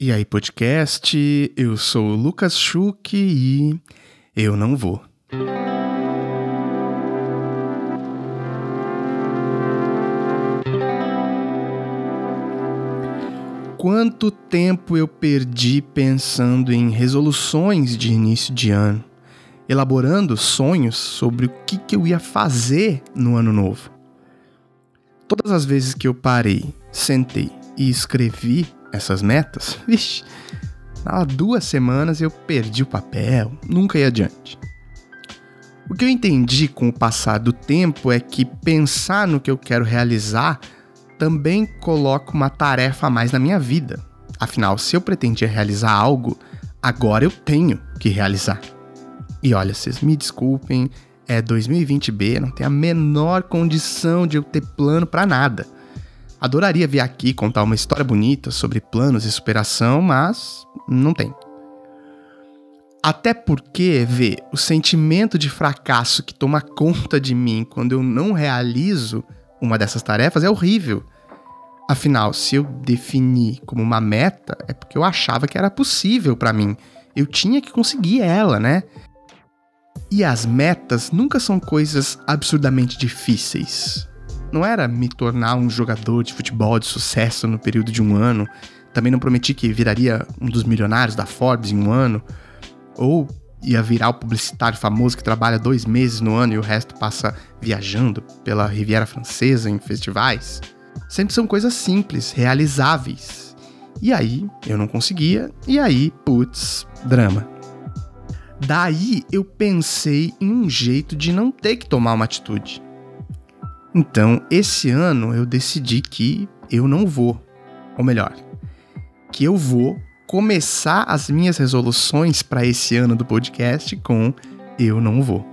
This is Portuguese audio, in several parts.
E aí, podcast? Eu sou o Lucas Schuch e eu não vou. Quanto tempo eu perdi pensando em resoluções de início de ano, elaborando sonhos sobre o que, que eu ia fazer no ano novo. Todas as vezes que eu parei, sentei e escrevi essas metas, vixe, há duas semanas eu perdi o papel, nunca ia adiante. O que eu entendi com o passar do tempo é que pensar no que eu quero realizar também coloca uma tarefa a mais na minha vida. Afinal, se eu pretendia realizar algo, agora eu tenho que realizar. E olha, vocês me desculpem, é 2020B, não tem a menor condição de eu ter plano para nada. Adoraria vir aqui contar uma história bonita sobre planos e superação, mas não tem. Até porque, vê, o sentimento de fracasso que toma conta de mim quando eu não realizo uma dessas tarefas é horrível. Afinal, se eu defini como uma meta, é porque eu achava que era possível para mim. Eu tinha que conseguir ela, né? E as metas nunca são coisas absurdamente difíceis não era me tornar um jogador de futebol de sucesso no período de um ano. Também não prometi que viraria um dos milionários da Forbes em um ano. Ou ia virar o publicitário famoso que trabalha dois meses no ano e o resto passa viajando pela Riviera Francesa em festivais. Sempre são coisas simples, realizáveis. E aí eu não conseguia, e aí, putz, drama. Daí eu pensei em um jeito de não ter que tomar uma atitude. Então, esse ano eu decidi que eu não vou, ou melhor, que eu vou começar as minhas resoluções para esse ano do podcast com eu não vou.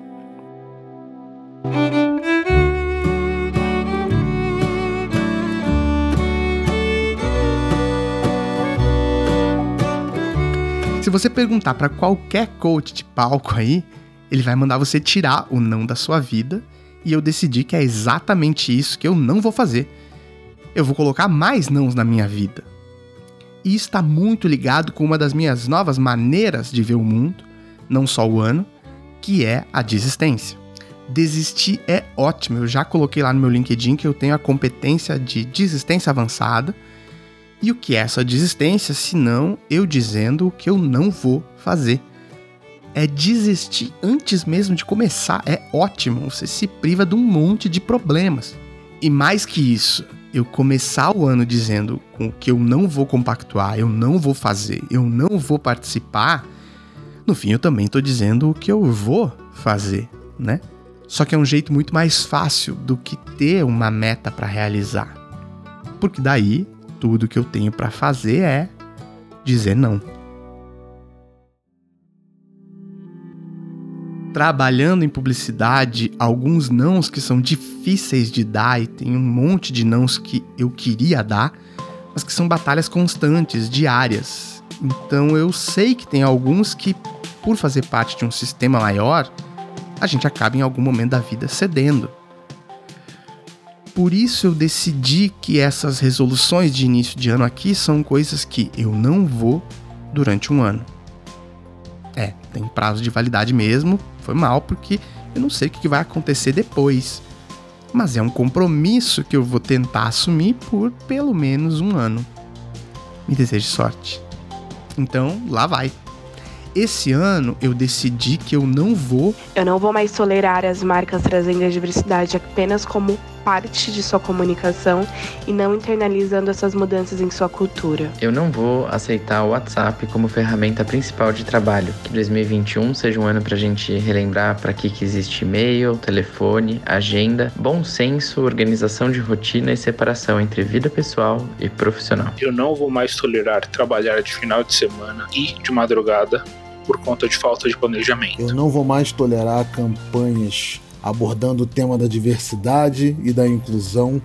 Se você perguntar para qualquer coach de palco aí, ele vai mandar você tirar o não da sua vida e eu decidi que é exatamente isso que eu não vou fazer. Eu vou colocar mais nãos na minha vida. E está muito ligado com uma das minhas novas maneiras de ver o mundo, não só o ano, que é a desistência. Desistir é ótimo, eu já coloquei lá no meu LinkedIn que eu tenho a competência de desistência avançada. E o que é essa desistência, se não eu dizendo o que eu não vou fazer? É desistir antes mesmo de começar. É ótimo, você se priva de um monte de problemas. E mais que isso, eu começar o ano dizendo com que eu não vou compactuar, eu não vou fazer, eu não vou participar, no fim eu também estou dizendo o que eu vou fazer, né? Só que é um jeito muito mais fácil do que ter uma meta para realizar. Porque daí tudo que eu tenho para fazer é dizer não. Trabalhando em publicidade, alguns nãos que são difíceis de dar e tem um monte de nãos que eu queria dar, mas que são batalhas constantes, diárias. Então eu sei que tem alguns que, por fazer parte de um sistema maior, a gente acaba em algum momento da vida cedendo. Por isso eu decidi que essas resoluções de início de ano aqui são coisas que eu não vou durante um ano. É, tem prazo de validade mesmo, foi mal porque eu não sei o que vai acontecer depois. Mas é um compromisso que eu vou tentar assumir por pelo menos um ano. Me deseje sorte. Então, lá vai. Esse ano eu decidi que eu não vou. Eu não vou mais tolerar as marcas trazendo a diversidade apenas como parte de sua comunicação e não internalizando essas mudanças em sua cultura. Eu não vou aceitar o WhatsApp como ferramenta principal de trabalho. Que 2021 seja um ano para a gente relembrar para que, que existe e-mail, telefone, agenda, bom senso, organização de rotina e separação entre vida pessoal e profissional. Eu não vou mais tolerar trabalhar de final de semana e de madrugada por conta de falta de planejamento. Eu não vou mais tolerar campanhas abordando o tema da diversidade e da inclusão,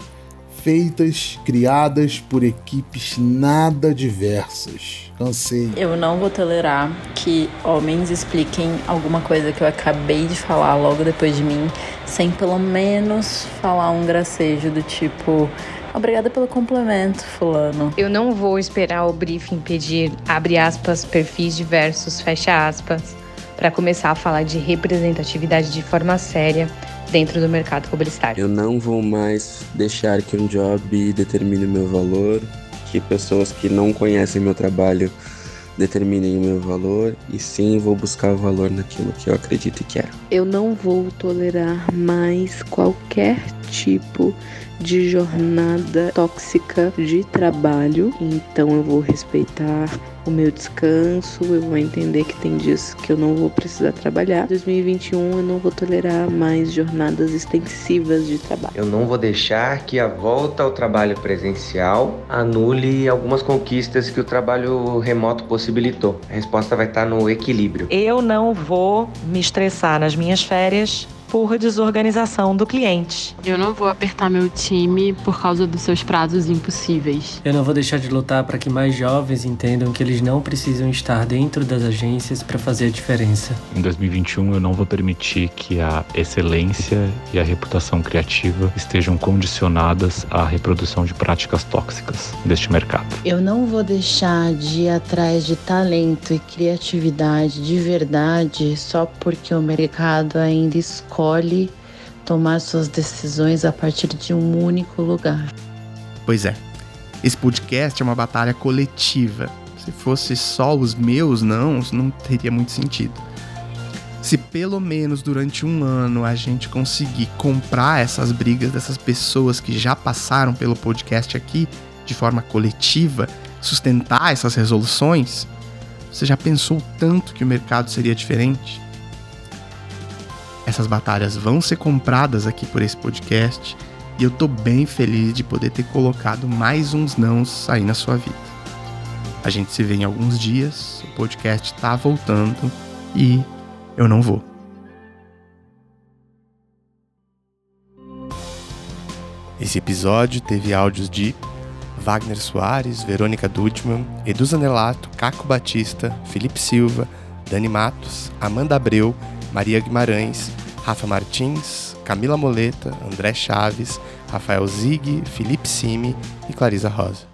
feitas, criadas por equipes nada diversas. Cansei. Eu não vou tolerar que homens expliquem alguma coisa que eu acabei de falar logo depois de mim, sem pelo menos falar um gracejo do tipo Obrigada pelo complemento, fulano. Eu não vou esperar o briefing pedir, abre aspas, perfis diversos, fecha aspas, para começar a falar de representatividade de forma séria dentro do mercado publicitário. Eu não vou mais deixar que um job determine o meu valor, que pessoas que não conhecem meu trabalho determinem o meu valor e sim vou buscar o valor naquilo que eu acredito e quero. Eu não vou tolerar mais qualquer tipo de jornada tóxica de trabalho, então eu vou respeitar o meu descanso, eu vou entender que tem dias que eu não vou precisar trabalhar. 2021 eu não vou tolerar mais jornadas extensivas de trabalho. Eu não vou deixar que a volta ao trabalho presencial anule algumas conquistas que o trabalho remoto possibilitou. A resposta vai estar no equilíbrio. Eu não vou me estressar nas minhas férias por desorganização do cliente. Eu não vou apertar meu time por causa dos seus prazos impossíveis. Eu não vou deixar de lutar para que mais jovens entendam que eles não precisam estar dentro das agências para fazer a diferença. Em 2021, eu não vou permitir que a excelência e a reputação criativa estejam condicionadas à reprodução de práticas tóxicas deste mercado. Eu não vou deixar de ir atrás de talento e criatividade de verdade só porque o mercado ainda escolhe escolhe tomar suas decisões a partir de um único lugar. Pois é. Esse podcast é uma batalha coletiva. Se fosse só os meus não, não teria muito sentido. Se pelo menos durante um ano a gente conseguir comprar essas brigas dessas pessoas que já passaram pelo podcast aqui de forma coletiva, sustentar essas resoluções, você já pensou tanto que o mercado seria diferente? Essas batalhas vão ser compradas aqui por esse podcast e eu tô bem feliz de poder ter colocado mais uns nãos aí na sua vida. A gente se vê em alguns dias, o podcast tá voltando e eu não vou. Esse episódio teve áudios de Wagner Soares, Verônica Dudman, Edu Zanelato, Caco Batista, Felipe Silva, Dani Matos, Amanda Abreu, Maria Guimarães, Rafa Martins, Camila Moleta, André Chaves, Rafael Zig, Felipe Simi e Clarisa Rosa.